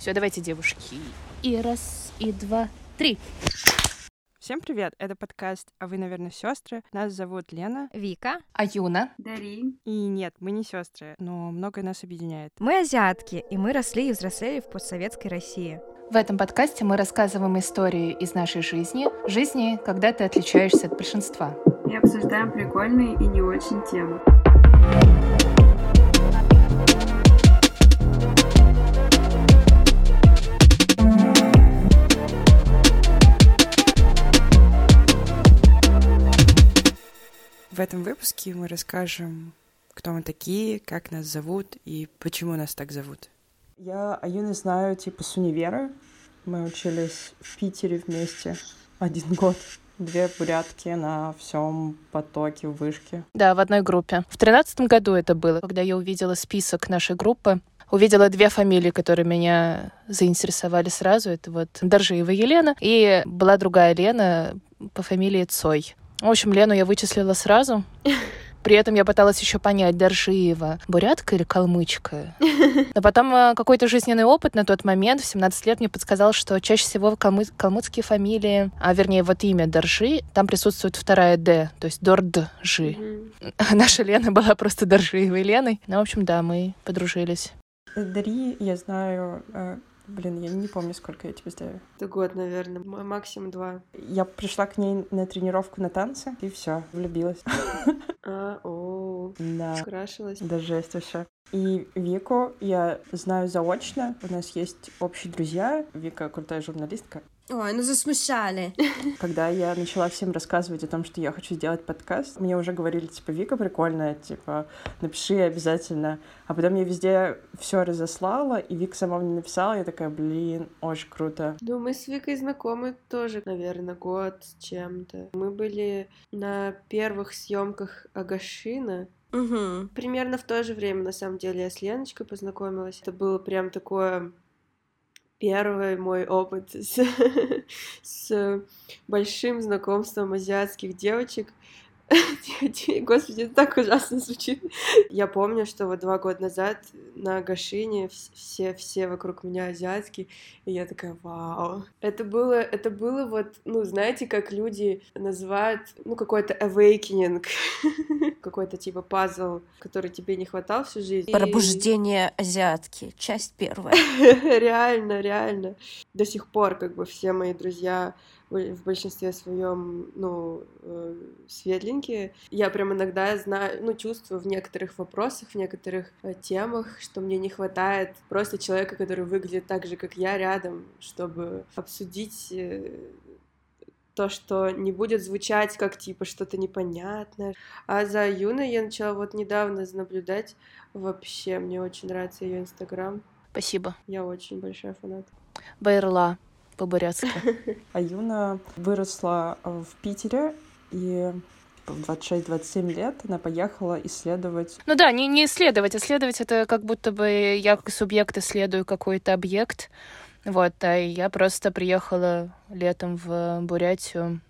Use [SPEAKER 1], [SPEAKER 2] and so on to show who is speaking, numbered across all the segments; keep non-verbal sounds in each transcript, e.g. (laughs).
[SPEAKER 1] Все, давайте, девушки. И раз, и два, три.
[SPEAKER 2] Всем привет! Это подкаст «А вы, наверное, сестры». Нас зовут Лена.
[SPEAKER 3] Вика.
[SPEAKER 4] Аюна.
[SPEAKER 5] Дари.
[SPEAKER 2] И нет, мы не сестры, но многое нас объединяет.
[SPEAKER 3] Мы азиатки, и мы росли и взрослели в постсоветской России.
[SPEAKER 4] В этом подкасте мы рассказываем истории из нашей жизни, жизни, когда ты отличаешься от большинства.
[SPEAKER 5] И обсуждаем прикольные и не очень темы.
[SPEAKER 2] В этом выпуске мы расскажем, кто мы такие, как нас зовут и почему нас так зовут. Я Аюны знаю типа с универа. Мы учились в Питере вместе один год. Две бурятки на всем потоке в вышке.
[SPEAKER 4] Да, в одной группе. В тринадцатом году это было, когда я увидела список нашей группы. Увидела две фамилии, которые меня заинтересовали сразу. Это вот Доржиева Елена и была другая Лена по фамилии Цой. В общем, Лену я вычислила сразу. (laughs) При этом я пыталась еще понять, Доржиева, бурятка или калмычка. (laughs) Но потом э, какой-то жизненный опыт на тот момент, в 17 лет, мне подсказал, что чаще всего калмы... калмыцкие фамилии, а вернее вот имя Доржи, там присутствует вторая Д, то есть Дорджи. Mm-hmm. (laughs) Наша Лена была просто Доржиевой Леной. Ну, в общем, да, мы подружились.
[SPEAKER 2] Дари, я знаю, э, Блин, я не помню, сколько я тебе знаю.
[SPEAKER 5] Это год, наверное, максимум два.
[SPEAKER 2] Я пришла к ней на тренировку на танцы, и все, влюбилась.
[SPEAKER 5] А, о,
[SPEAKER 2] да.
[SPEAKER 5] Скрашилась.
[SPEAKER 2] Да жесть вообще. И Вику я знаю заочно. У нас есть общие друзья. Вика крутая журналистка.
[SPEAKER 3] Ой, ну засмущали. (laughs)
[SPEAKER 2] Когда я начала всем рассказывать о том, что я хочу сделать подкаст, мне уже говорили, типа, Вика прикольная, типа, напиши обязательно. А потом я везде все разослала, и Вика сама мне написала, я такая, блин, очень круто.
[SPEAKER 5] Ну, мы с Викой знакомы тоже, наверное, год с чем-то. Мы были на первых съемках Агашина,
[SPEAKER 3] Угу.
[SPEAKER 5] Примерно в то же время, на самом деле, я с Леночкой познакомилась. Это было прям такое первый мой опыт с, (laughs) с большим знакомством азиатских девочек. (laughs) Господи, это так ужасно звучит. Я помню, что вот два года назад на Гашине все, все вокруг меня азиатские, и я такая, вау. Это было, это было вот, ну, знаете, как люди называют, ну, какой-то awakening, (laughs) какой-то типа пазл, который тебе не хватал всю жизнь.
[SPEAKER 3] Пробуждение азиатки, часть первая. (laughs)
[SPEAKER 5] реально, реально. До сих пор как бы все мои друзья в большинстве своем, ну, э, светленькие. Я прям иногда знаю, ну, чувствую в некоторых вопросах, в некоторых э, темах, что мне не хватает просто человека, который выглядит так же, как я, рядом, чтобы обсудить э, то, что не будет звучать как типа что-то непонятное. А за Юной я начала вот недавно наблюдать. Вообще, мне очень нравится ее инстаграм.
[SPEAKER 4] Спасибо.
[SPEAKER 5] Я очень большая фанат.
[SPEAKER 4] Байрла по-бурятски. (laughs)
[SPEAKER 2] А Юна выросла в Питере и в 26-27 лет она поехала исследовать.
[SPEAKER 4] Ну да, не, не исследовать. Исследовать это как будто бы я как субъект исследую какой-то объект. Вот, а я просто приехала летом в Бурятию,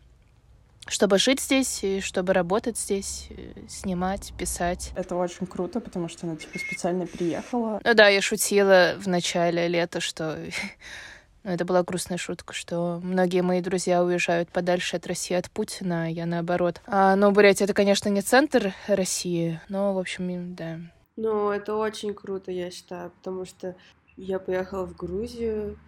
[SPEAKER 4] чтобы жить здесь и чтобы работать здесь, снимать, писать.
[SPEAKER 2] Это очень круто, потому что она типа специально приехала.
[SPEAKER 4] Ну да, я шутила в начале лета, что (laughs) Ну, это была грустная шутка, что многие мои друзья уезжают подальше от России, от Путина, а я наоборот. А, но Бурятия — это, конечно, не центр России, но, в общем, да.
[SPEAKER 5] Ну, это очень круто, я считаю, потому что я поехала в Грузию,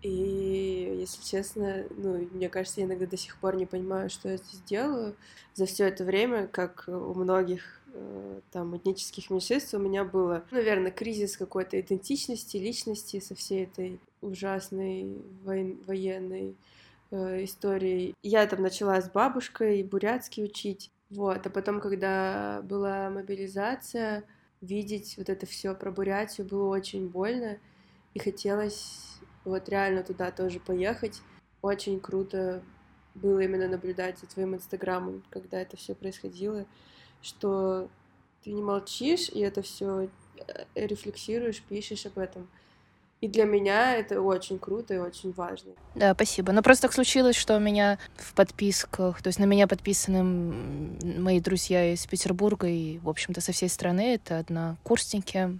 [SPEAKER 5] и, если честно, ну, мне кажется, я иногда до сих пор не понимаю, что я здесь делаю. За все это время, как у многих Э, там этнических меньшинств у меня было, наверное, кризис какой-то идентичности, личности со всей этой ужасной вой... военной э, историей. Я там начала с бабушкой бурятский учить, вот, а потом, когда была мобилизация, видеть вот это все про Бурятию было очень больно, и хотелось вот реально туда тоже поехать. Очень круто было именно наблюдать за твоим инстаграмом, когда это все происходило что ты не молчишь, и это все э, рефлексируешь, пишешь об этом. И для меня это очень круто и очень важно.
[SPEAKER 4] Да, спасибо. Но просто так случилось, что у меня в подписках, то есть на меня подписаны мои друзья из Петербурга и, в общем-то, со всей страны. Это однокурсники,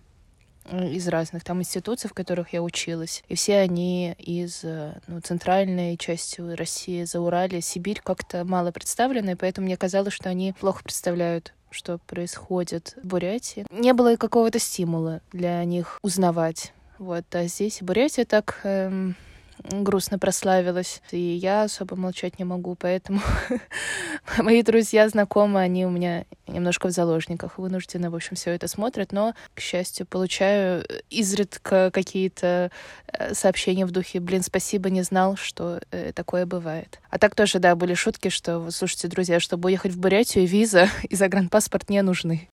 [SPEAKER 4] из разных там институций, в которых я училась. И все они из ну, центральной части России, за Урале, Сибирь как-то мало представлены, поэтому мне казалось, что они плохо представляют что происходит в Бурятии. Не было какого-то стимула для них узнавать. Вот, а здесь Бурятия так эм, грустно прославилась, и я особо молчать не могу, поэтому (laughs) мои друзья, знакомые, они у меня немножко в заложниках, вынуждены, в общем, все это смотрят, но, к счастью, получаю изредка какие-то э, сообщения в духе, блин, спасибо, не знал, что э, такое бывает. А так тоже, да, были шутки, что, слушайте, друзья, чтобы уехать в Бурятию, виза и загранпаспорт не нужны.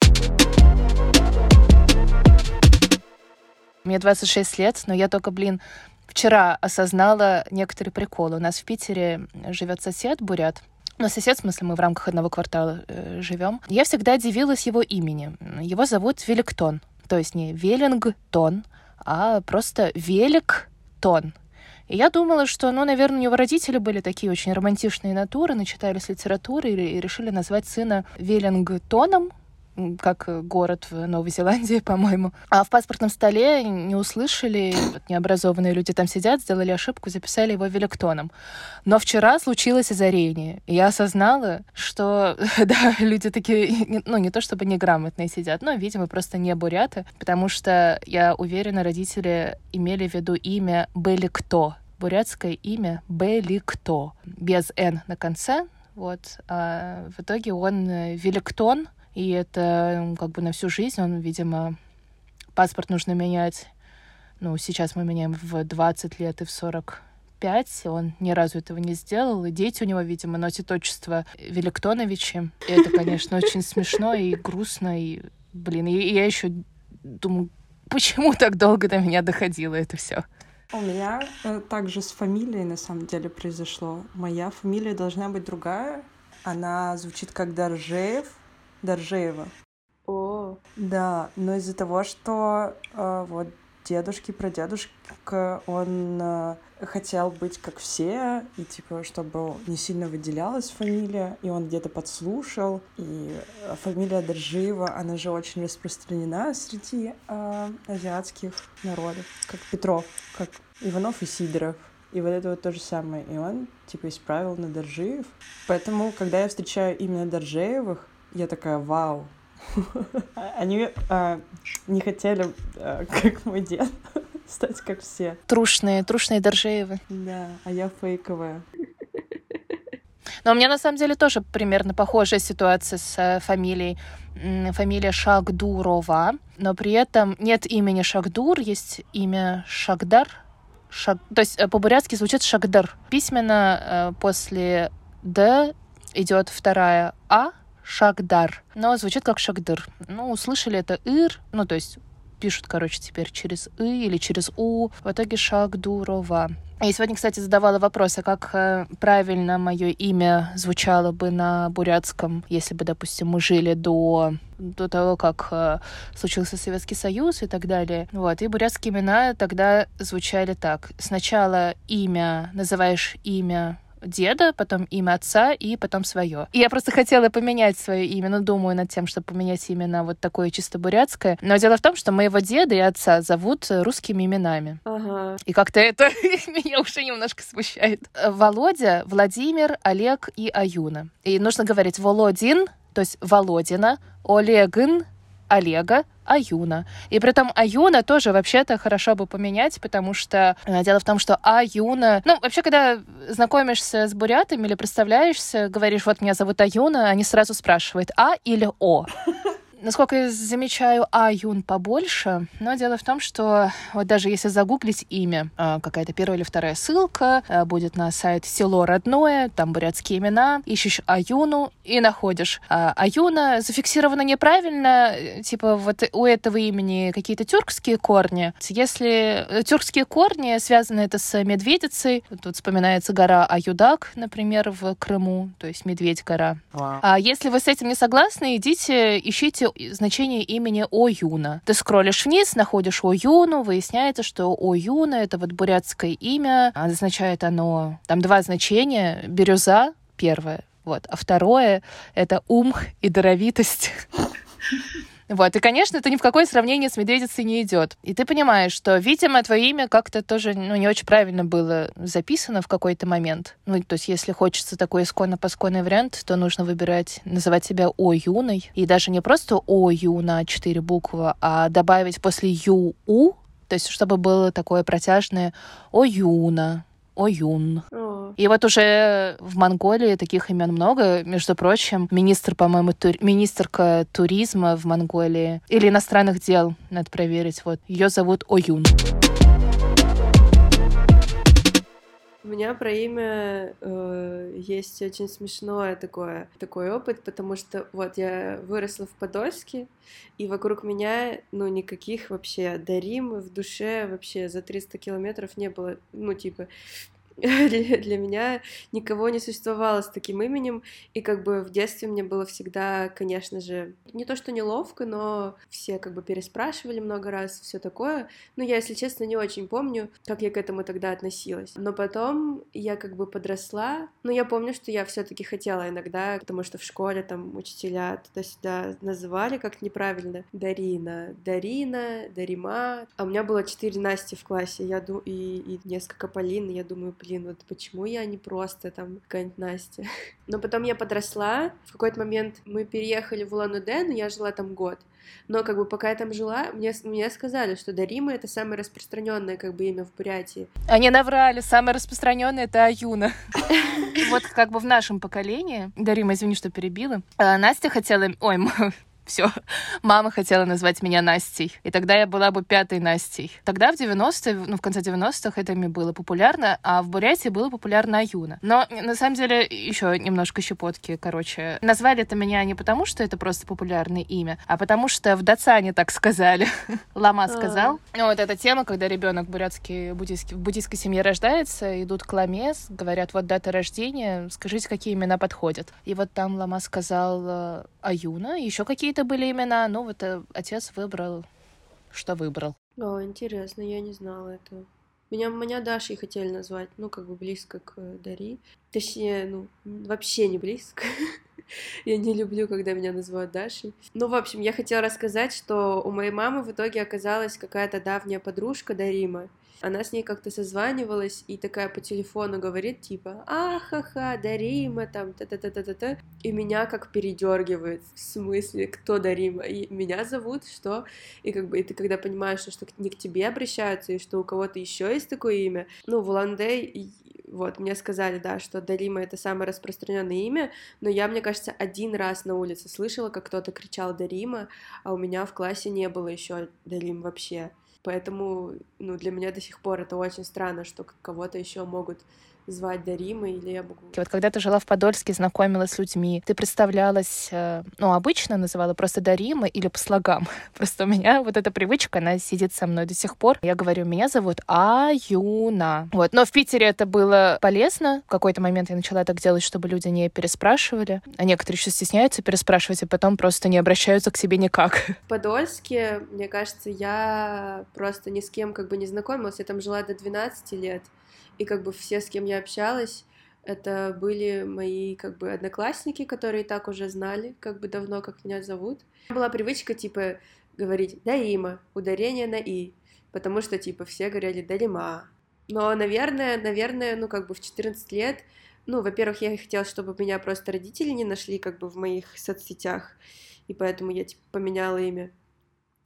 [SPEAKER 4] Мне 26 лет, но я только, блин, вчера осознала некоторые приколы. У нас в Питере живет сосед бурят, но сосед, в смысле, мы в рамках одного квартала э, живем. Я всегда удивилась его имени. Его зовут Великтон. То есть не Веллингтон, а просто Великтон. И я думала, что, ну, наверное, у него родители были такие очень романтичные натуры, начитались литературы и решили назвать сына Веллингтоном, как город в Новой Зеландии, (laughs) по-моему. А в паспортном столе не услышали, вот необразованные люди там сидят, сделали ошибку, записали его Великтоном. Но вчера случилось озарение, и я осознала, что, (laughs) да, люди такие, ну, не то чтобы неграмотные сидят, но, видимо, просто не буряты, потому что, я уверена, родители имели в виду имя Беликто, бурятское имя Беликто, без «н» на конце, вот. А в итоге он Великтон, и это как бы на всю жизнь. Он, видимо, паспорт нужно менять. Ну, сейчас мы меняем в 20 лет и в 45. Он ни разу этого не сделал. И дети у него, видимо, носят отчество Великтоновичи. И это, конечно, очень смешно и грустно. И, блин, и я еще думаю, почему так долго до меня доходило это все?
[SPEAKER 2] У меня э, также с фамилией на самом деле произошло. Моя фамилия должна быть другая. Она звучит как Доржеев, Доржеева.
[SPEAKER 5] О.
[SPEAKER 2] Да, но из-за того, что э, вот дедушки, прадедушка, он э, хотел быть как все, и типа, чтобы не сильно выделялась фамилия, и он где-то подслушал, и фамилия Доржиева, она же очень распространена среди э, азиатских народов, как Петров, как Иванов и Сидоров. И вот это вот то же самое. И он, типа, исправил на Доржиев. Поэтому, когда я встречаю именно Доржеевых, я такая, вау. (laughs) Они а, не хотели, а, как мой дед, (laughs) стать как все.
[SPEAKER 4] Трушные, трушные Доржеевы.
[SPEAKER 2] Да, а я фейковая.
[SPEAKER 4] Но у меня на самом деле тоже примерно похожая ситуация с э, фамилией. Фамилия Шагдурова, но при этом нет имени Шагдур, есть имя Шагдар. Шаг... То есть э, по-бурятски звучит Шагдар. Письменно э, после Д идет вторая А, Шагдар. Но звучит как Шагдыр. Ну, услышали это Ир, ну, то есть пишут, короче, теперь через «и» или через «у». В итоге Шагдурова. Я сегодня, кстати, задавала вопрос, а как э, правильно мое имя звучало бы на бурятском, если бы, допустим, мы жили до, до того, как э, случился Советский Союз и так далее. Вот. И бурятские имена тогда звучали так. Сначала имя, называешь имя деда, потом имя отца и потом свое. И я просто хотела поменять свое имя, но думаю над тем, чтобы поменять имя на вот такое чисто бурятское. Но дело в том, что моего деда и отца зовут русскими именами.
[SPEAKER 5] Ага.
[SPEAKER 4] И как-то это (laughs) меня уже немножко смущает. Володя, Владимир, Олег и Аюна. И нужно говорить Володин, то есть Володина, Олегин, Олега, Аюна. И при этом Аюна тоже вообще-то хорошо бы поменять, потому что э, дело в том, что Аюна... Ну, вообще, когда знакомишься с бурятами или представляешься, говоришь, вот меня зовут Аюна, они сразу спрашивают, А или О? Насколько я замечаю, А Юн побольше, но дело в том, что вот даже если загуглить имя, а, какая-то первая или вторая ссылка а, будет на сайт «Село родное», там бурятские имена, ищешь Аюну и находишь. А Аюна зафиксирована неправильно, типа вот у этого имени какие-то тюркские корни. Если э, тюркские корни связаны это с медведицей, тут вспоминается гора Аюдак, например, в Крыму, то есть Медведь-гора. Wow. А если вы с этим не согласны, идите, ищите значение имени Оюна. Ты скроллишь вниз, находишь Оюну, выясняется, что Оюна — это вот бурятское имя, означает оно... Там два значения. Бирюза — первое, вот. А второе — это ум и даровитость. (laughs) Вот, и, конечно, это ни в какое сравнение с медведицей не идет. И ты понимаешь, что, видимо, твое имя как-то тоже ну, не очень правильно было записано в какой-то момент. Ну, то есть, если хочется такой исконно-посконный вариант, то нужно выбирать, называть себя О Юной. И даже не просто О Юна, четыре буквы, а добавить после Ю У, то есть, чтобы было такое протяжное О Юна, Оюн.
[SPEAKER 5] О,
[SPEAKER 4] И вот уже в Монголии таких имен много. Между прочим, министр, по-моему, тур- министрка туризма в Монголии или иностранных дел, надо проверить. Вот ее зовут Оюн.
[SPEAKER 5] У меня про имя э, есть очень смешное такое, такой опыт, потому что вот я выросла в Подольске, и вокруг меня, ну, никаких вообще дарим в душе вообще за 300 километров не было, ну, типа, (laughs) для меня никого не существовало с таким именем, и как бы в детстве мне было всегда, конечно же, не то что неловко, но все как бы переспрашивали много раз, все такое. Но я, если честно, не очень помню, как я к этому тогда относилась. Но потом я как бы подросла, но я помню, что я все-таки хотела иногда, потому что в школе там учителя туда-сюда называли как неправильно. Дарина, Дарина, Дарима. А у меня было четыре Насти в классе, я ду... и, и несколько Полин, и я думаю, вот почему я не просто там какая-нибудь Настя. (laughs) Но потом я подросла, в какой-то момент мы переехали в Улан-Удэ, но я жила там год. Но как бы пока я там жила, мне, мне сказали, что Дарима это самое распространенное как бы имя в Бурятии.
[SPEAKER 4] Они наврали, самое распространенное это Аюна. (laughs) Вот как бы в нашем поколении, Дарима, извини, что перебила, а, Настя хотела... Ой, все. Мама хотела назвать меня Настей. И тогда я была бы пятой Настей. Тогда в 90-е, ну, в конце 90-х это имя было популярно, а в Бурятии было популярно Аюна. Но, на самом деле, еще немножко щепотки, короче. Назвали это меня не потому, что это просто популярное имя, а потому что в Дацане так сказали. (laughs) Лама сказал. Ну, вот эта тема, когда ребенок в бурятской буддийской, в буддийской семье рождается, идут к Ламе, говорят, вот дата рождения, скажите, какие имена подходят. И вот там Лама сказал э, Аюна, еще какие-то были имена, ну вот э, отец выбрал, что выбрал.
[SPEAKER 5] О, интересно, я не знала этого. Меня, меня Дашей хотели назвать, ну, как бы близко к э, Дари. Точнее, ну, вообще не близко. (laughs) Я не люблю, когда меня называют Дашей. Ну, в общем, я хотела рассказать, что у моей мамы в итоге оказалась какая-то давняя подружка Дарима. Она с ней как-то созванивалась и такая по телефону говорит, типа, ахаха, Дарима, там, та-та-та-та-та-та. И меня как передергивает. В смысле, кто Дарима? И меня зовут, что? И как бы, и ты когда понимаешь, что, что не к тебе обращаются, и что у кого-то еще есть такое имя, ну, в Улан-Удэ и- вот, мне сказали, да, что Дарима это самое распространенное имя, но я, мне кажется, один раз на улице слышала, как кто-то кричал Дарима, а у меня в классе не было еще Дарим вообще. Поэтому, ну, для меня до сих пор это очень странно, что кого-то еще могут звать Дарима, или я могу...
[SPEAKER 4] Вот когда ты жила в Подольске, знакомилась с людьми, ты представлялась, э, ну, обычно называла просто Дарима или по слогам. (laughs) Просто у меня вот эта привычка, она сидит со мной до сих пор. Я говорю, меня зовут Аюна. Вот. Но в Питере это было полезно. В какой-то момент я начала так делать, чтобы люди не переспрашивали. А некоторые еще стесняются переспрашивать, и потом просто не обращаются к тебе никак. (laughs)
[SPEAKER 5] В Подольске, мне кажется, я просто ни с кем как бы не знакомилась. Я там жила до 12 лет, и как бы все, с кем я общалась, это были мои как бы одноклассники, которые так уже знали, как бы давно, как меня зовут. Была привычка, типа, говорить «Дарима», ударение на «и», потому что, типа, все говорили «Дарима». Но, наверное, наверное, ну, как бы в 14 лет, ну, во-первых, я хотела, чтобы меня просто родители не нашли, как бы, в моих соцсетях, и поэтому я, типа, поменяла имя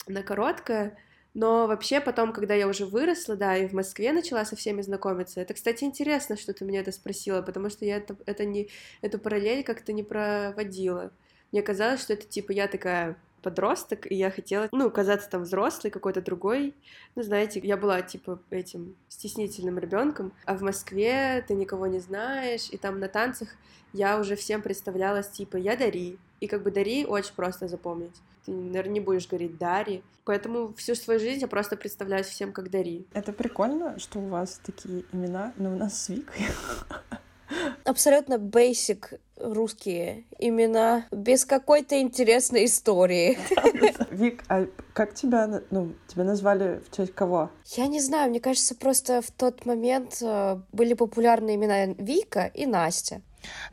[SPEAKER 5] на короткое, но вообще потом, когда я уже выросла, да, и в Москве начала со всеми знакомиться, это, кстати, интересно, что ты меня это спросила, потому что я это, это не, эту параллель как-то не проводила. Мне казалось, что это типа я такая подросток, и я хотела, ну, казаться там взрослой, какой-то другой. Ну, знаете, я была, типа, этим стеснительным ребенком, а в Москве ты никого не знаешь, и там на танцах я уже всем представлялась, типа, я Дари. И как бы Дари очень просто запомнить. Ты, наверное, не будешь говорить Дари. Поэтому всю свою жизнь я просто представляюсь всем как Дари.
[SPEAKER 2] Это прикольно, что у вас такие имена, но у нас с Викой.
[SPEAKER 6] Абсолютно basic русские имена, без какой-то интересной истории.
[SPEAKER 2] Вик, а как тебя, ну, тебя назвали в честь кого?
[SPEAKER 6] Я не знаю, мне кажется, просто в тот момент э, были популярны имена Вика и Настя.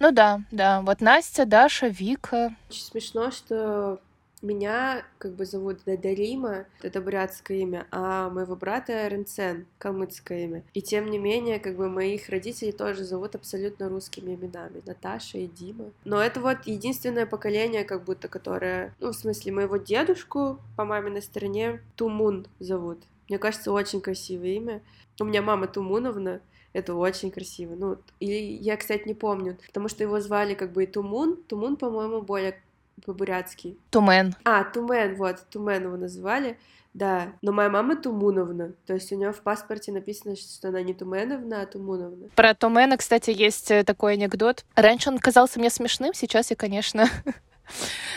[SPEAKER 4] Ну да, да. Вот Настя, Даша, Вика.
[SPEAKER 5] Очень смешно, что Меня как бы зовут Дарима, это бурятское имя, а моего брата Ренцен, калмыцкое имя. И тем не менее, как бы моих родителей тоже зовут абсолютно русскими именами, Наташа и Дима. Но это вот единственное поколение, как будто, которое, ну, в смысле, моего дедушку по маминой стороне Тумун зовут. Мне кажется, очень красивое имя. У меня мама Тумуновна, это очень красиво. Ну, или я, кстати, не помню, потому что его звали как бы и Тумун. Тумун, по-моему, более по-бурятски.
[SPEAKER 4] Тумен.
[SPEAKER 5] А, Тумен, вот, Тумен его называли. Да, но моя мама Тумуновна, то есть у нее в паспорте написано, что она не Туменовна, а Тумуновна.
[SPEAKER 4] Про Тумена, кстати, есть э, такой анекдот. Раньше он казался мне смешным, сейчас я, конечно... (laughs)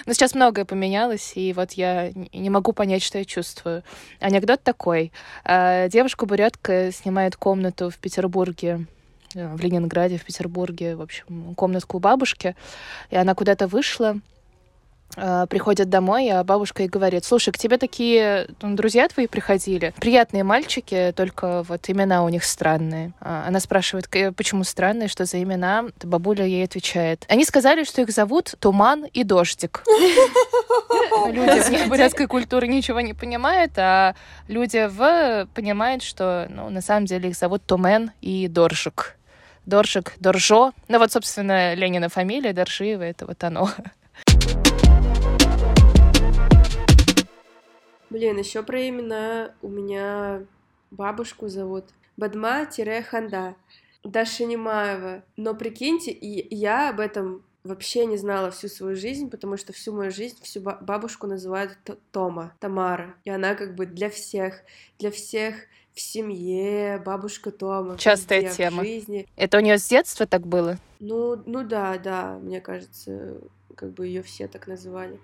[SPEAKER 4] Но сейчас многое поменялось, и вот я не могу понять, что я чувствую. Анекдот такой. Э, девушка-бурятка снимает комнату в Петербурге э, в Ленинграде, в Петербурге, в общем, комнатку у бабушки, и она куда-то вышла, приходят домой, а бабушка и говорит, слушай, к тебе такие ну, друзья твои приходили, приятные мальчики, только вот имена у них странные. А она спрашивает, почему странные, что за имена? Бабуля ей отвечает. Они сказали, что их зовут Туман и Дождик. (laughs) Люди в бурятской культуре ничего не понимают, а люди в понимают, что ну, на самом деле их зовут Тумен и Доржик. Доржик, Доржо. Ну вот, собственно, Ленина фамилия, Доржиева, это вот оно.
[SPEAKER 5] Блин, еще про имена у меня бабушку зовут Бадма-Ханда Дашинимаева. Но прикиньте, и я об этом вообще не знала всю свою жизнь, потому что всю мою жизнь всю бабушку называют Тома, Тамара. И она как бы для всех, для всех в семье, бабушка Тома.
[SPEAKER 4] Частая
[SPEAKER 5] везде,
[SPEAKER 4] тема.
[SPEAKER 5] В жизни.
[SPEAKER 4] Это у нее с детства так было?
[SPEAKER 5] Ну, ну да, да, мне кажется, как бы ее все так называли.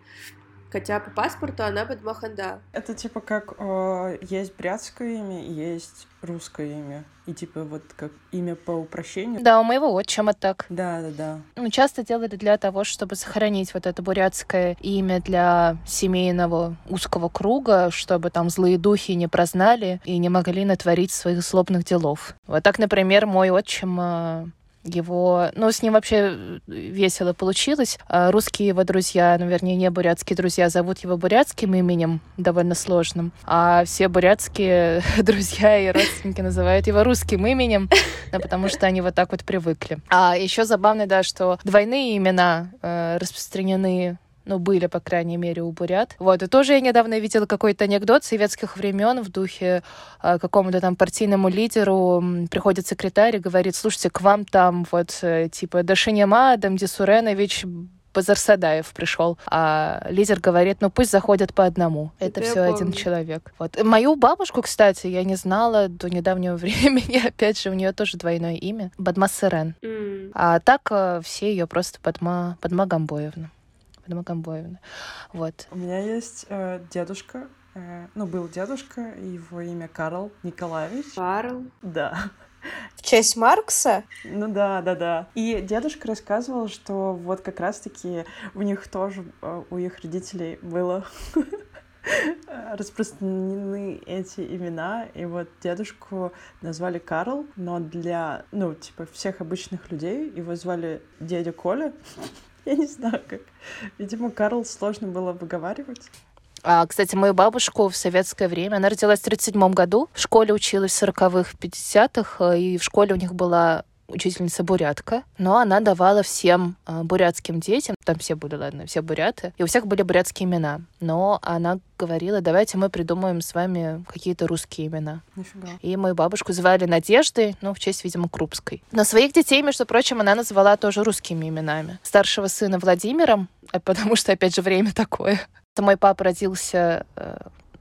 [SPEAKER 5] Хотя по паспорту она Бадмаханда.
[SPEAKER 2] Это типа как э, есть брятское имя, есть русское имя. И типа вот как имя по упрощению.
[SPEAKER 4] Да, у моего отчима так.
[SPEAKER 2] Да, да, да.
[SPEAKER 4] Ну, часто делали для того, чтобы сохранить вот это бурятское имя для семейного узкого круга, чтобы там злые духи не прознали и не могли натворить своих злобных делов. Вот так, например, мой отчим э, его... Ну, с ним вообще э, весело получилось. А русские его друзья, ну, вернее, не бурятские друзья, зовут его бурятским именем, довольно сложным. А все бурятские (laughs) друзья и родственники называют его русским именем, да, (laughs) потому что они вот так вот привыкли. А еще забавно, да, что двойные имена э, распространены ну, были, по крайней мере, у бурят. Вот, и тоже я недавно видела какой-то анекдот советских времен в духе э, какому-то там партийному лидеру приходит секретарь и говорит, слушайте, к вам там вот э, типа Дашинема Адам Дисуренович Базарсадаев пришел, а лидер говорит, ну пусть заходят по одному. Это, Это все один человек. Вот. Мою бабушку, кстати, я не знала до недавнего (laughs) времени. Опять же, у нее тоже двойное имя. Бадма Сырен.
[SPEAKER 5] Mm.
[SPEAKER 4] А так э, все ее просто Бадма, Бадма Гамбоевна. Фатима Гамбоевна. Вот.
[SPEAKER 2] У меня есть э, дедушка, э, ну, был дедушка, его имя Карл Николаевич.
[SPEAKER 5] Карл?
[SPEAKER 2] Да.
[SPEAKER 6] В честь Маркса?
[SPEAKER 2] Ну да, да, да. И дедушка рассказывал, что вот как раз-таки у них тоже, э, у их родителей было (laughs) распространены эти имена, и вот дедушку назвали Карл, но для, ну, типа, всех обычных людей его звали дядя Коля, я не знаю, как. Видимо, Карл сложно было выговаривать.
[SPEAKER 4] А, кстати, мою бабушку в советское время, она родилась в 1937 году, в школе училась в 40-х, 50-х, и в школе у них была учительница бурятка, но она давала всем э, бурятским детям, там все были, ладно, все буряты, и у всех были бурятские имена, но она говорила, давайте мы придумаем с вами какие-то русские имена.
[SPEAKER 2] Нифига.
[SPEAKER 4] И мою бабушку звали Надеждой, ну, в честь, видимо, Крупской. Но своих детей, между прочим, она назвала тоже русскими именами. Старшего сына Владимиром, а потому что, опять же, время такое. Это мой папа родился э,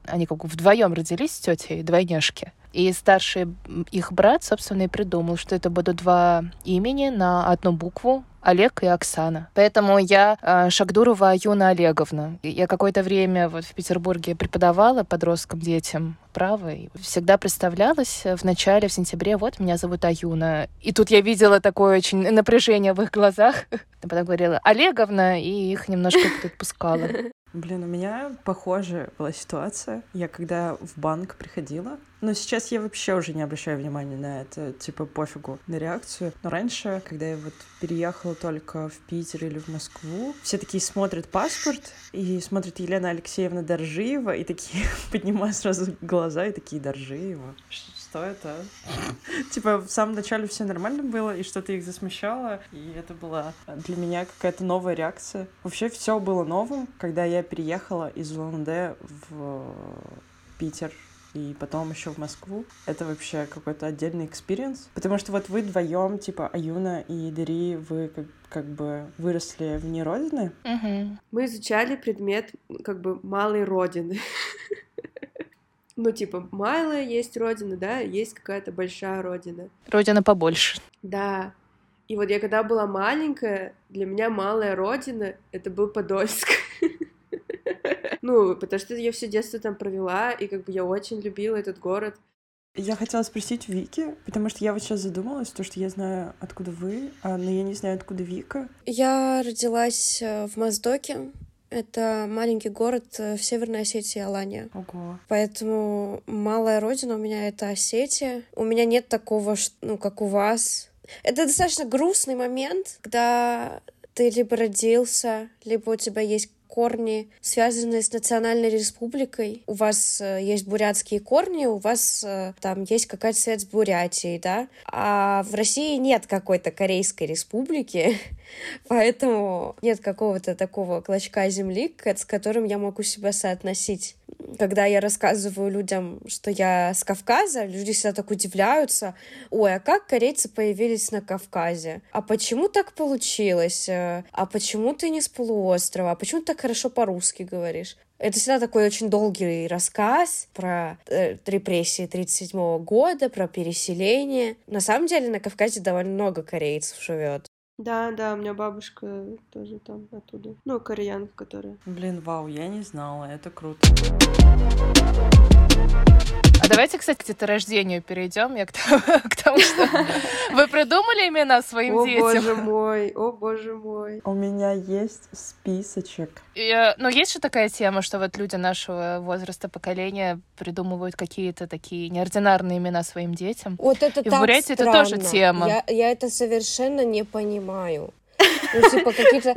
[SPEAKER 4] они как бы вдвоем родились с тетей, двойняшки. И старший их брат, собственно, и придумал, что это будут два имени на одну букву, Олег и Оксана. Поэтому я э, Шагдурова Юна Олеговна. Я какое-то время вот в Петербурге преподавала подросткам, детям право. И всегда представлялась в начале, в сентябре, вот, меня зовут Аюна. И тут я видела такое очень напряжение в их глазах. (laughs) Потом говорила Олеговна, и их немножко отпускала. (laughs)
[SPEAKER 2] Блин, у меня похожая была ситуация. Я когда в банк приходила, но сейчас я вообще уже не обращаю внимания на это, типа пофигу на реакцию. Но раньше, когда я вот переехала только в Питер или в Москву, все такие смотрят паспорт и смотрят Елена Алексеевна Доржиева и такие (laughs) поднимают сразу глаза и такие Доржиева. Что это? (laughs) Типа в самом начале все нормально было, и что-то их засмущало, и это была для меня какая-то новая реакция. Вообще все было новым, когда я переехала из Улан-Удэ в Питер и потом еще в Москву. Это вообще какой-то отдельный experience. Потому что вот вы вдвоем, типа Аюна и Дери, вы как, как бы выросли вне родины.
[SPEAKER 4] Мгм.
[SPEAKER 5] Мы изучали предмет как бы малой родины. (laughs) Ну, типа, малая есть родина, да, есть какая-то большая родина.
[SPEAKER 4] Родина побольше.
[SPEAKER 5] Да. И вот я когда была маленькая, для меня малая родина — это был Подольск. (laughs) (laughs) Ну, потому что я все детство там провела, и как бы я очень любила этот город.
[SPEAKER 2] Я хотела спросить Вики, потому что я вот сейчас задумалась, то, что я знаю, откуда вы, а, но я не знаю, откуда Вика.
[SPEAKER 6] Я родилась э, в Моздоке. Это маленький город э, в Северной Осетии, Алания.
[SPEAKER 2] Ого.
[SPEAKER 6] Поэтому малая родина у меня — это Осетия. У меня нет такого, ну, как у вас. Это достаточно грустный момент, когда ты либо родился, либо у тебя есть корни, связанные с национальной республикой. У вас э, есть бурятские корни, у вас э, там есть какая-то связь с Бурятией, да? А в России нет какой-то Корейской республики, (laughs) поэтому нет какого-то такого клочка земли, с которым я могу себя соотносить. Когда я рассказываю людям, что я с Кавказа, люди всегда так удивляются. Ой, а как корейцы появились на Кавказе? А почему так получилось? Э, А почему ты не с полуострова? А почему ты так хорошо по-русски говоришь? Это всегда такой очень долгий рассказ про э, репрессии 1937 года, про переселение. На самом деле на Кавказе довольно много корейцев живет.
[SPEAKER 5] Да, да, у меня бабушка тоже там оттуда. Ну, кореянка, которая.
[SPEAKER 2] Блин, вау, я не знала, это круто.
[SPEAKER 4] А давайте, кстати, к деторождению перейдем. Я к (laughs) тому, к тому, что вы придумали имена своим
[SPEAKER 5] О,
[SPEAKER 4] детям.
[SPEAKER 5] боже мой, о, боже мой.
[SPEAKER 2] У меня есть списочек.
[SPEAKER 4] И, э, Ну, есть же такая тема, что вот люди нашего возраста, поколения придумывают какие-то такие неординарные имена своим детям.
[SPEAKER 6] Вот это
[SPEAKER 4] И в
[SPEAKER 6] так
[SPEAKER 4] Бурятии это
[SPEAKER 6] странно.
[SPEAKER 4] тоже тема.
[SPEAKER 6] Я, я это совершенно не понимаю. Ну, типа, какие-то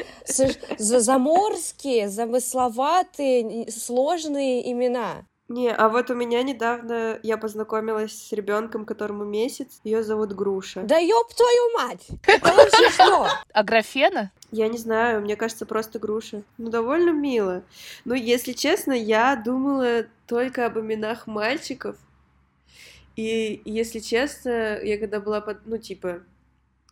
[SPEAKER 6] заморские, замысловатые, сложные имена.
[SPEAKER 5] Не, а вот у меня недавно я познакомилась с ребенком, которому месяц. Ее зовут Груша.
[SPEAKER 6] Да ёб твою мать! Это вообще что?
[SPEAKER 4] А графена?
[SPEAKER 5] Я не знаю, мне кажется, просто груша. Ну, довольно мило. Ну, если честно, я думала только об именах мальчиков. И, если честно, я когда была под... Ну, типа,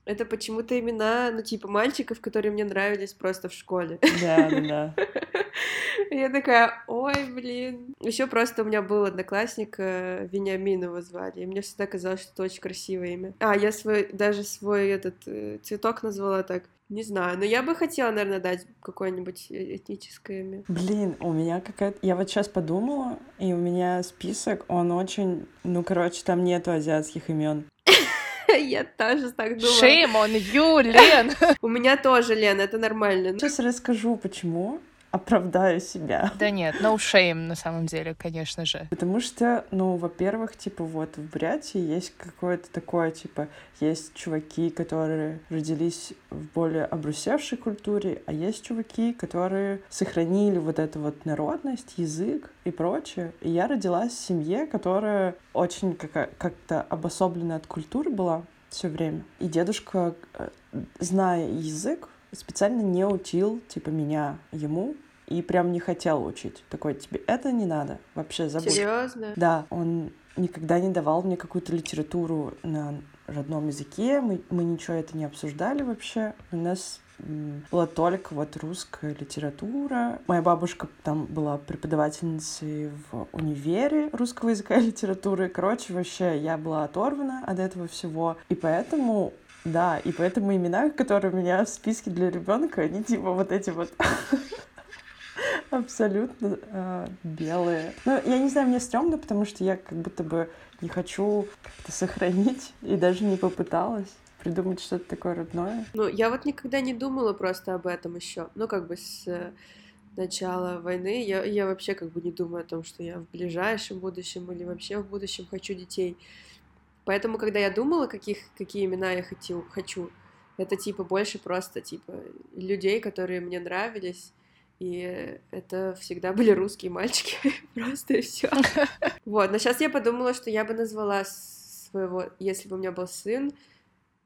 [SPEAKER 5] это почему-то имена, ну, типа, мальчиков, которые мне нравились просто в школе.
[SPEAKER 2] Да, да, да. (laughs)
[SPEAKER 5] Я такая, ой, блин. Еще просто у меня был одноклассник, э, Вениамин его звали, и мне всегда казалось, что это очень красивое имя. А, я свой, даже свой этот э, цветок назвала так. Не знаю, но я бы хотела, наверное, дать какое-нибудь э- этническое имя.
[SPEAKER 2] Блин, у меня какая-то... Я вот сейчас подумала, и у меня список, он очень... Ну, короче, там нету азиатских имен. (laughs) (laughs)
[SPEAKER 5] Я тоже так думала.
[SPEAKER 4] Shame on you, Лен! (laughs)
[SPEAKER 5] У меня тоже, Лен, это нормально.
[SPEAKER 2] Сейчас расскажу, почему. Оправдаю себя.
[SPEAKER 4] Да нет, no shame на самом деле, конечно же.
[SPEAKER 2] Потому что, ну, во-первых, типа вот в Бурятии есть какое-то такое, типа, есть чуваки, которые родились в более обрусевшей культуре, а есть чуваки, которые сохранили вот эту вот народность, язык и прочее. И я родилась в семье, которая очень как-то обособлена от культуры была все время. И дедушка, э, зная язык, специально не учил, типа, меня ему, и прям не хотел учить. Такой, тебе это не надо, вообще забудь.
[SPEAKER 5] Серьезно?
[SPEAKER 2] Да, он никогда не давал мне какую-то литературу на родном языке, мы, мы ничего это не обсуждали вообще. У нас была только вот русская литература. Моя бабушка там была преподавательницей в универе русского языка и литературы. Короче, вообще я была оторвана от этого всего. И поэтому да, и поэтому имена, которые у меня в списке для ребенка, они типа вот эти вот (laughs) абсолютно э, белые. Ну, я не знаю, мне стрёмно, потому что я как будто бы не хочу как-то сохранить и даже не попыталась придумать что-то такое родное.
[SPEAKER 5] Ну, я вот никогда не думала просто об этом еще. Ну, как бы с э, начала войны я, я вообще как бы не думаю о том, что я в ближайшем будущем или вообще в будущем хочу детей. Поэтому, когда я думала, каких, какие имена я хочу, хочу, Это, типа, больше просто, типа, людей, которые мне нравились, и это всегда были русские мальчики, (laughs) просто и все. (laughs) Вот, но сейчас я подумала, что я бы назвала своего, если бы у меня был сын,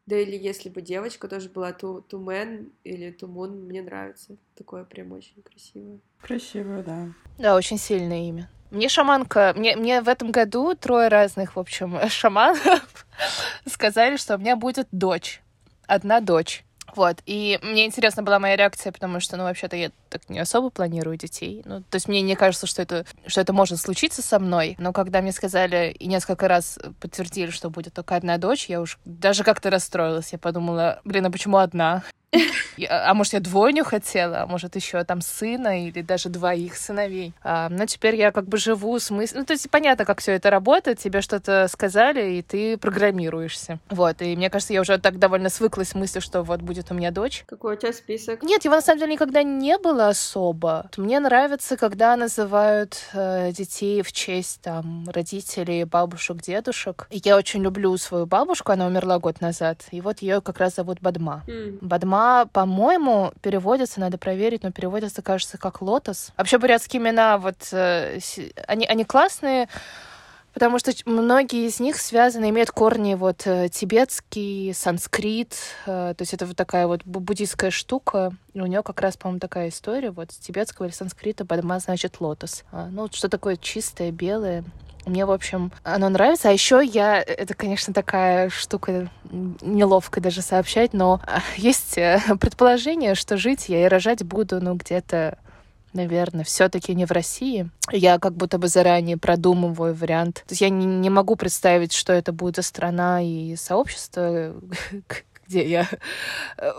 [SPEAKER 5] да или если бы девочка тоже была ту, Тумен или Тумун, мне нравится. Такое прям очень красивое.
[SPEAKER 2] Красивое, да.
[SPEAKER 4] Да, очень сильное имя. Мне шаманка, мне, мне в этом году трое разных, в общем, (laughs) шаманов (laughs) сказали, что у меня будет дочь. Одна дочь. Вот, и мне интересна была моя реакция, потому что, ну, вообще-то я так не особо планирую детей. Ну, то есть мне не кажется, что это, что это может случиться со мной. Но когда мне сказали и несколько раз подтвердили, что будет только одна дочь, я уж даже как-то расстроилась. Я подумала, блин, а почему одна? (laughs) А может, я двойню хотела, а может, еще там сына или даже двоих сыновей. А, но теперь я как бы живу с мыслью... Ну, то есть понятно, как все это работает. Тебе что-то сказали, и ты программируешься. Вот, и мне кажется, я уже так довольно свыклась с мыслью, что вот будет у меня дочь.
[SPEAKER 5] Какой у тебя список?
[SPEAKER 4] Нет, его на самом деле никогда не было особо. Мне нравится, когда называют э, детей в честь там родителей, бабушек, дедушек. И я очень люблю свою бабушку, она умерла год назад. И вот ее как раз зовут Бадма. Mm. Бадма по-моему, переводится, надо проверить, но переводится, кажется, как лотос. Вообще бурятские имена, вот, э, они, они классные, Потому что многие из них связаны, имеют корни вот э, тибетский, санскрит, э, то есть это вот такая вот буддийская штука. И у нее как раз, по-моему, такая история вот с тибетского или санскрита Бадма значит лотос. А, ну, что такое чистое, белое. Мне, в общем, оно нравится. А еще я... Это, конечно, такая штука неловко даже сообщать, но а, есть э, (laughs) предположение, что жить я и рожать буду, ну, где-то наверное, все-таки не в России. Я как будто бы заранее продумываю вариант. То есть я не, не могу представить, что это будет за страна и сообщество, (laughs) где я э,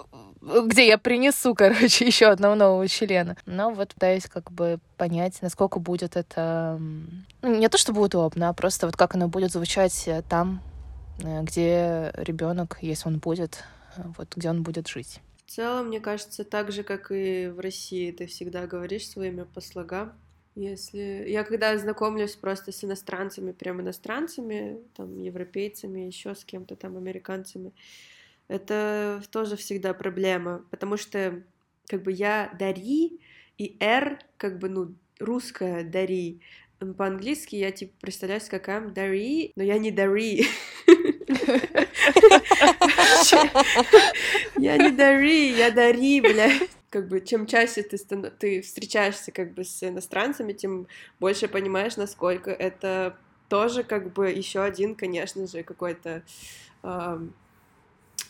[SPEAKER 4] где я принесу, (laughs) короче, еще одного нового члена. Но вот пытаюсь как бы понять, насколько будет это... Ну, не то, что будет удобно, а просто вот как оно будет звучать э, там, э, где ребенок, если он будет, вот где он будет жить.
[SPEAKER 5] В целом, мне кажется, так же, как и в России, ты всегда говоришь своими по слогам. Если я когда знакомлюсь просто с иностранцами, прям иностранцами, там, европейцами, еще с кем-то там, американцами, это тоже всегда проблема, потому что как бы я Дари, и R, как бы, ну, русская Дари. По-английски я, типа, представляюсь как Дари, но я не Дари. (laughs) Я не Дари, я Дари, бля. Как бы, чем чаще ты, ты встречаешься как бы с иностранцами, тем больше понимаешь, насколько это тоже как бы еще один, конечно же, какой-то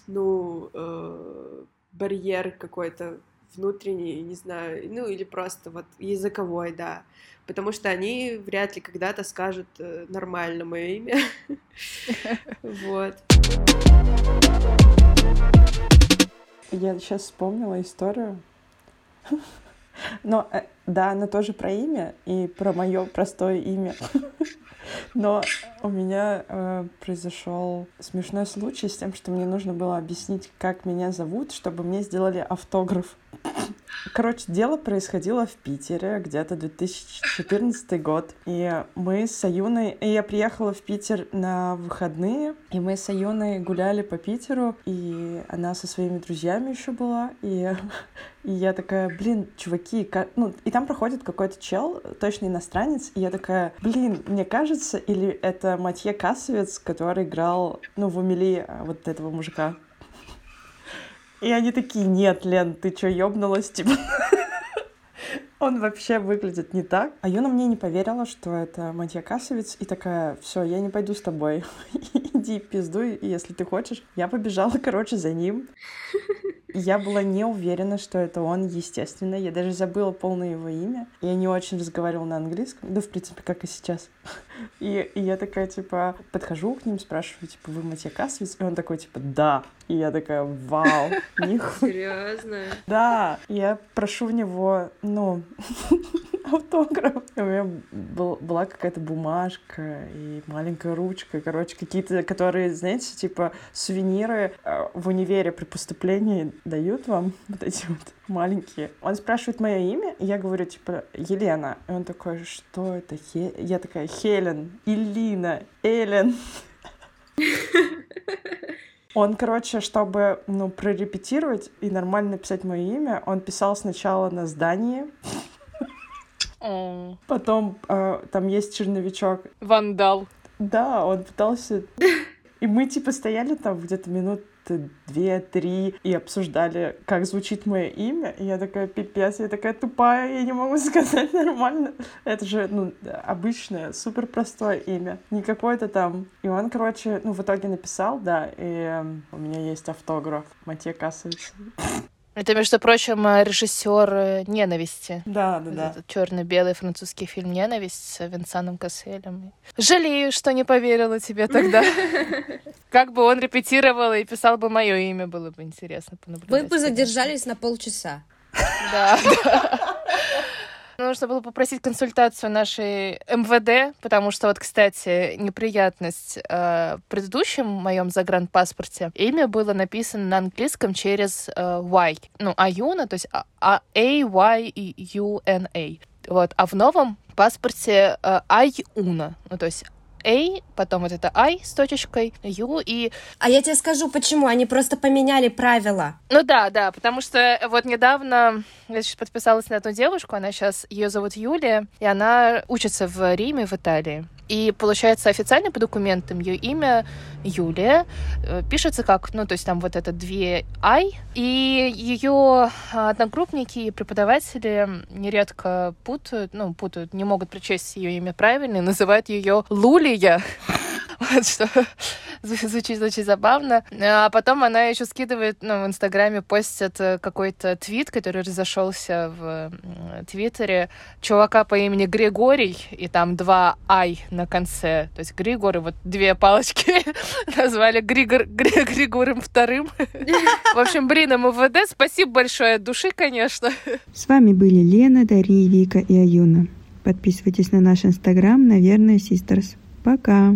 [SPEAKER 5] ну, э, барьер какой-то внутренний, не знаю, ну или просто вот языковой, да, потому что они вряд ли когда-то скажут э, нормально мое имя, (laughs) вот.
[SPEAKER 2] Я сейчас вспомнила историю, (laughs) но э, да, она тоже про имя и про мое простое имя. (laughs) Но у меня э, произошел смешной случай с тем, что мне нужно было объяснить, как меня зовут, чтобы мне сделали автограф. Короче, дело происходило в Питере, где-то 2014 год. И мы с Аюной... И я приехала в Питер на выходные, и мы с Аюной гуляли по Питеру, и она со своими друзьями еще была, и, (laughs) и я такая, блин, чуваки, как... ну, и там проходит какой-то чел, точно иностранец, и я такая, блин, мне кажется, или это Матье Касовец, который играл, ну, в Умели а, вот этого мужика. И они такие, нет, Лен, ты чё, ёбнулась, типа? Он вообще выглядит не так. А Юна мне не поверила, что это Матья Касовец, и такая, все, я не пойду с тобой. (laughs) Иди пиздуй, если ты хочешь. Я побежала, короче, за ним. Я была не уверена, что это он, естественно. Я даже забыла полное его имя. Я не очень разговаривала на английском. Да, в принципе, как и сейчас. И, и я такая, типа, подхожу к ним, спрашиваю, типа, вы Матья Касовец? И он такой, типа, да. И я такая, вау, (laughs) нихуя.
[SPEAKER 5] Серьезно?
[SPEAKER 2] Да, я прошу в него, ну, (laughs) автограф. У меня был, была какая-то бумажка и маленькая ручка, короче, какие-то, которые, знаете, типа сувениры э, в универе при поступлении дают вам, (laughs) вот эти вот маленькие. Он спрашивает мое имя, и я говорю, типа, Елена. И он такой, что это? Хе... Я такая, Хелен, Илина, Элен. Он, короче, чтобы, ну, прорепетировать и нормально написать мое имя, он писал сначала на здании, потом э, там есть черновичок.
[SPEAKER 4] Вандал.
[SPEAKER 2] Да, он пытался... И мы, типа, стояли там где-то минут две-три и обсуждали, как звучит мое имя. И я такая, пипец, я такая тупая, я не могу (laughs) сказать нормально. Это же, ну, обычное, супер простое имя. Не какое-то там. И он, короче, ну, в итоге написал, да, и у меня есть автограф Матье Касовица.
[SPEAKER 4] Это, между прочим, режиссер «Ненависти».
[SPEAKER 2] Да, да, да.
[SPEAKER 4] черно-белый французский фильм «Ненависть» с Винсаном Касселем. Жалею, что не поверила тебе тогда. (laughs) Как бы он репетировал и писал бы мое имя, было бы интересно понаблюдать.
[SPEAKER 6] Вы бы задержались на полчаса.
[SPEAKER 4] Да, (laughs) да. Нужно было попросить консультацию нашей МВД, потому что вот, кстати, неприятность э, в предыдущем моем загранпаспорте имя было написано на английском через э, Y, ну, Аюна, то есть A-Y-U-N-A. Вот. А в новом паспорте э, Айуна, ну, то есть A, потом вот это I с точечкой, U и...
[SPEAKER 6] А я тебе скажу, почему. Они просто поменяли правила.
[SPEAKER 4] Ну да, да, потому что вот недавно я сейчас подписалась на одну девушку, она сейчас, ее зовут Юлия, и она учится в Риме, в Италии. И получается официально по документам ее имя Юлия э, пишется как, ну то есть там вот это две I, и ее одногруппники и преподаватели нередко путают, ну путают, не могут прочесть ее имя правильно, и называют ее Лулия. Вот что звучит очень забавно. А потом она еще скидывает, ну, в Инстаграме постит э, какой-то твит, который разошелся в Твиттере, чувака по имени Григорий, и там два «ай» на конце. То есть Григор, и вот две палочки (laughs) назвали Григор, Григорем вторым. В общем, блин, МВД, спасибо большое от души, конечно.
[SPEAKER 7] С вами были Лена, Дарья, Вика и Аюна. Подписывайтесь на наш инстаграм, наверное, Sisters. Пока!